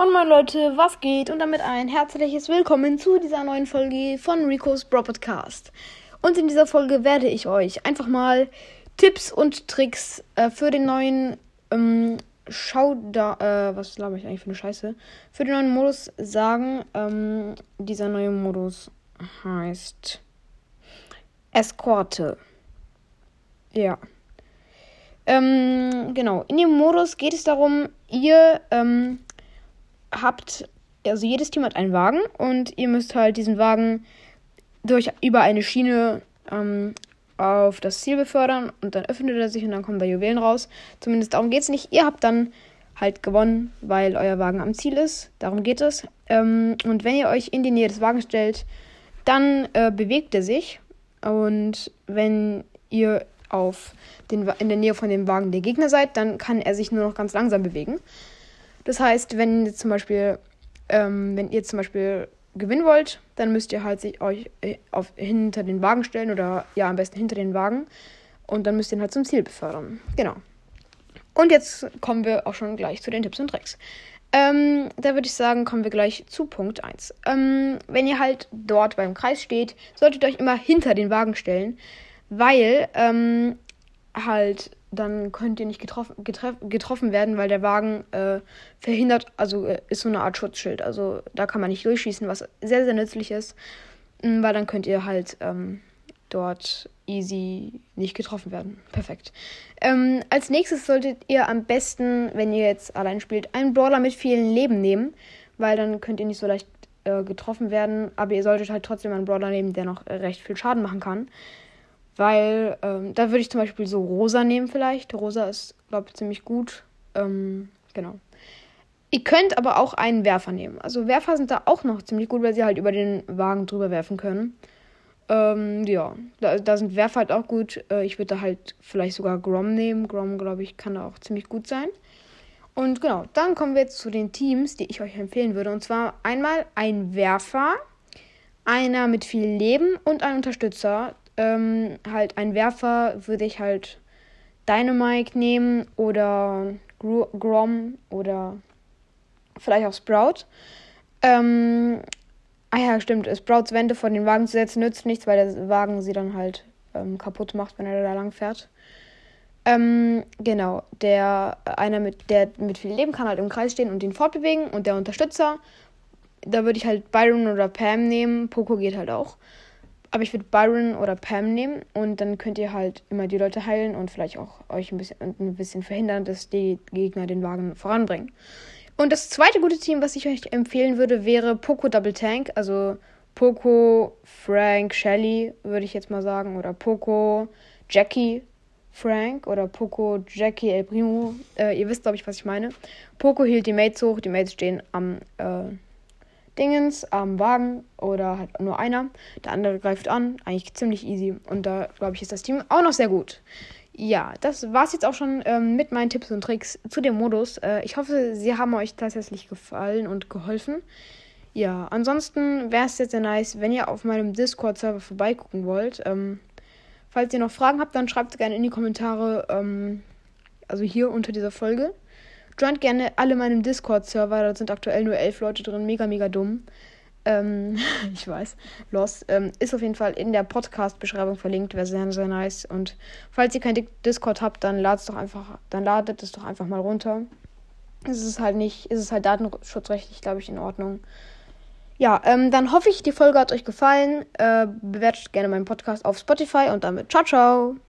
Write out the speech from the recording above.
Moin Moin Leute, was geht? Und damit ein herzliches Willkommen zu dieser neuen Folge von Rico's Bro Podcast. Und in dieser Folge werde ich euch einfach mal Tipps und Tricks äh, für den neuen ähm, Schau da, äh, was laber ich eigentlich für eine Scheiße? Für den neuen Modus sagen. Ähm, dieser neue Modus heißt Eskorte. Ja. Ähm, genau. In dem Modus geht es darum, ihr ähm, habt, also jedes Team hat einen Wagen und ihr müsst halt diesen Wagen durch über eine Schiene ähm, auf das Ziel befördern und dann öffnet er sich und dann kommen da Juwelen raus. Zumindest darum geht es nicht. Ihr habt dann halt gewonnen, weil euer Wagen am Ziel ist. Darum geht es. Ähm, und wenn ihr euch in die Nähe des Wagens stellt, dann äh, bewegt er sich. Und wenn ihr auf den, in der Nähe von dem Wagen der Gegner seid, dann kann er sich nur noch ganz langsam bewegen. Das heißt, wenn ihr zum Beispiel, ähm, wenn ihr zum Beispiel gewinnen wollt, dann müsst ihr halt sich euch äh, auf, hinter den Wagen stellen oder ja, am besten hinter den Wagen und dann müsst ihr ihn halt zum Ziel befördern. Genau. Und jetzt kommen wir auch schon gleich zu den Tipps und Tricks. Ähm, da würde ich sagen, kommen wir gleich zu Punkt 1. Ähm, wenn ihr halt dort beim Kreis steht, solltet ihr euch immer hinter den Wagen stellen, weil ähm, halt dann könnt ihr nicht getroffen, getroffen werden, weil der Wagen äh, verhindert, also äh, ist so eine Art Schutzschild. Also da kann man nicht durchschießen, was sehr, sehr nützlich ist, mm, weil dann könnt ihr halt ähm, dort easy nicht getroffen werden. Perfekt. Ähm, als nächstes solltet ihr am besten, wenn ihr jetzt allein spielt, einen Brawler mit vielen Leben nehmen, weil dann könnt ihr nicht so leicht äh, getroffen werden, aber ihr solltet halt trotzdem einen Brawler nehmen, der noch recht viel Schaden machen kann. Weil ähm, da würde ich zum Beispiel so Rosa nehmen vielleicht. Rosa ist, glaube ich, ziemlich gut. Ähm, genau. Ihr könnt aber auch einen Werfer nehmen. Also Werfer sind da auch noch ziemlich gut, weil sie halt über den Wagen drüber werfen können. Ähm, ja, da, da, sind Werfer halt auch gut. Äh, ich würde da halt vielleicht sogar Grom nehmen. Grom, glaube ich, kann da auch ziemlich gut sein. Und genau, dann kommen wir jetzt zu den Teams, die ich euch empfehlen würde. Und zwar einmal ein Werfer, einer mit viel Leben und ein Unterstützer ähm, halt ein Werfer würde ich halt Dynamite nehmen oder Gr Grom oder vielleicht auch Sprout. Ähm, ah ja, stimmt. Sprouts Wände vor den Wagen zu setzen nützt nichts, weil der Wagen sie dann halt ähm, kaputt macht, wenn er da lang fährt. Ähm, genau, der einer mit der mit viel Leben kann halt im Kreis stehen und ihn fortbewegen und der Unterstützer, da würde ich halt Byron oder Pam nehmen. Poco geht halt auch. Aber ich würde Byron oder Pam nehmen und dann könnt ihr halt immer die Leute heilen und vielleicht auch euch ein bisschen, ein bisschen verhindern, dass die Gegner den Wagen voranbringen. Und das zweite gute Team, was ich euch empfehlen würde, wäre Poco Double Tank. Also Poco, Frank, Shelly, würde ich jetzt mal sagen. Oder Poco, Jackie, Frank. Oder Poco, Jackie, El Primo. Äh, ihr wisst, glaube ich, was ich meine. Poco hielt die Mates hoch. Die Mates stehen am äh, Dingens am Wagen oder halt nur einer. Der andere greift an. Eigentlich ziemlich easy. Und da, glaube ich, ist das Team auch noch sehr gut. Ja, das war's jetzt auch schon ähm, mit meinen Tipps und Tricks zu dem Modus. Äh, ich hoffe, sie haben euch tatsächlich gefallen und geholfen. Ja, ansonsten wäre es jetzt sehr nice, wenn ihr auf meinem Discord-Server vorbeigucken wollt. Ähm, falls ihr noch Fragen habt, dann schreibt gerne in die Kommentare, ähm, also hier unter dieser Folge. Joint gerne alle meinem Discord-Server. Da sind aktuell nur elf Leute drin. Mega, mega dumm. Ähm, ich weiß. Los. Ähm, ist auf jeden Fall in der Podcast-Beschreibung verlinkt. Wäre sehr, sehr nice. Und falls ihr kein Discord habt, dann ladet es doch einfach, dann ladet es doch einfach mal runter. Es ist halt nicht, ist es halt datenschutzrechtlich, glaube ich, in Ordnung. Ja, ähm, dann hoffe ich, die Folge hat euch gefallen. Äh, bewertet gerne meinen Podcast auf Spotify und damit ciao, ciao.